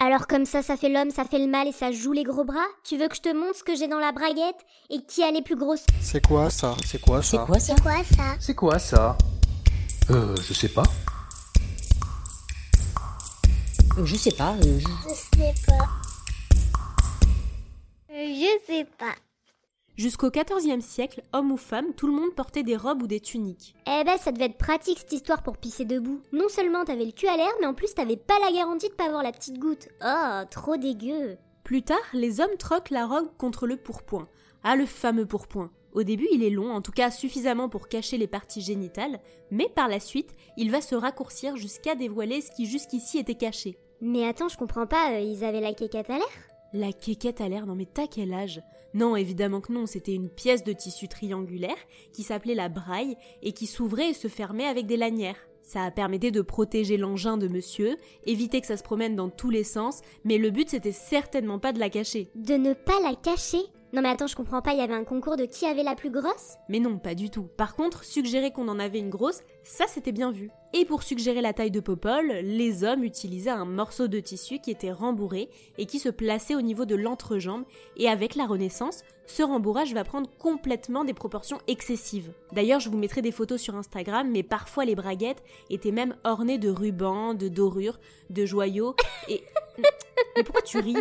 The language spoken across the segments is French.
Alors comme ça, ça fait l'homme, ça fait le mal et ça joue les gros bras Tu veux que je te montre ce que j'ai dans la braguette et qui a les plus grosses C'est quoi ça? C'est quoi C'est ça quoi ça? C'est quoi ça? C'est quoi ça? Euh, je sais pas. Euh, Je sais pas. euh, je- Je sais pas. Je sais pas. Jusqu'au XIVe siècle, homme ou femme, tout le monde portait des robes ou des tuniques. Eh ben, ça devait être pratique cette histoire pour pisser debout. Non seulement t'avais le cul à l'air, mais en plus t'avais pas la garantie de pas avoir la petite goutte. Oh, trop dégueu. Plus tard, les hommes troquent la robe contre le pourpoint. Ah, le fameux pourpoint. Au début, il est long, en tout cas suffisamment pour cacher les parties génitales, mais par la suite, il va se raccourcir jusqu'à dévoiler ce qui jusqu'ici était caché. Mais attends, je comprends pas, euh, ils avaient la quéquette à l'air? La quéquette à l'air, non mais t'as quel âge? Non, évidemment que non, c'était une pièce de tissu triangulaire qui s'appelait la braille et qui s'ouvrait et se fermait avec des lanières. Ça permettait de protéger l'engin de monsieur, éviter que ça se promène dans tous les sens, mais le but c'était certainement pas de la cacher. De ne pas la cacher? Non mais attends, je comprends pas, il y avait un concours de qui avait la plus grosse? Mais non, pas du tout. Par contre, suggérer qu'on en avait une grosse, ça c'était bien vu. Et pour suggérer la taille de Popol, les hommes utilisaient un morceau de tissu qui était rembourré et qui se plaçait au niveau de l'entrejambe, et avec la Renaissance, ce rembourrage va prendre complètement des proportions excessives. D'ailleurs, je vous mettrai des photos sur Instagram, mais parfois les braguettes étaient même ornées de rubans, de dorures, de joyaux, et... Mais pourquoi tu ris?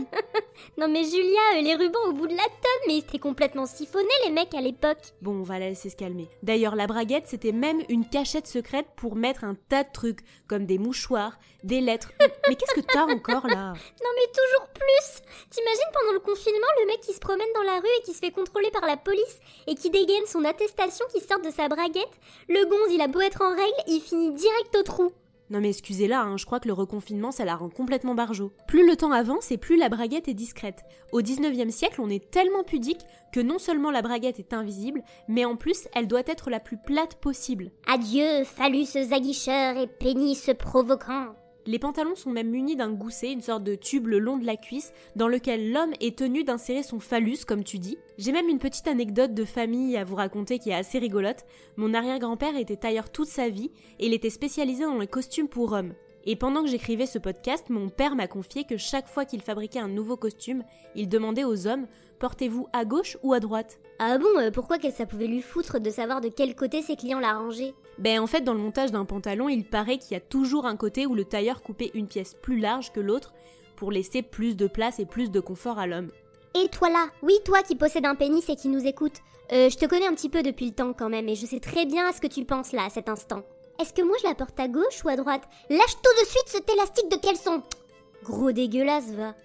Non mais Julia, euh, les rubans au bout de la tonne, mais ils étaient complètement siphonnés les mecs à l'époque. Bon, on va la laisser se calmer. D'ailleurs, la braguette, c'était même une cachette secrète pour mettre un tas de trucs, comme des mouchoirs, des lettres. Mais qu'est-ce que t'as encore là? Non mais toujours plus T'imagines pendant le confinement le mec qui se promène dans la rue et qui se fait contrôler par la police et qui dégaine son attestation qui sort de sa braguette Le gonze il a beau être en règle, il finit direct au trou. Non mais excusez-la, hein, je crois que le reconfinement, ça la rend complètement barjot. Plus le temps avance et plus la braguette est discrète. Au 19e siècle, on est tellement pudique que non seulement la braguette est invisible, mais en plus, elle doit être la plus plate possible. Adieu, phallus aguicheur et pénis provoquant. Les pantalons sont même munis d'un gousset, une sorte de tube le long de la cuisse, dans lequel l'homme est tenu d'insérer son phallus, comme tu dis. J'ai même une petite anecdote de famille à vous raconter qui est assez rigolote. Mon arrière-grand-père était tailleur toute sa vie et il était spécialisé dans les costumes pour hommes. Et pendant que j'écrivais ce podcast, mon père m'a confié que chaque fois qu'il fabriquait un nouveau costume, il demandait aux hommes Portez-vous à gauche ou à droite? Ah bon, euh, pourquoi que ça pouvait lui foutre de savoir de quel côté ses clients la rangeaient? Ben en fait, dans le montage d'un pantalon, il paraît qu'il y a toujours un côté où le tailleur coupait une pièce plus large que l'autre pour laisser plus de place et plus de confort à l'homme. Et toi là, oui toi qui possède un pénis et qui nous écoute, euh, je te connais un petit peu depuis le temps quand même et je sais très bien ce que tu penses là à cet instant. Est-ce que moi je la porte à gauche ou à droite? Lâche tout de suite cet élastique de caleçon Gros dégueulasse va.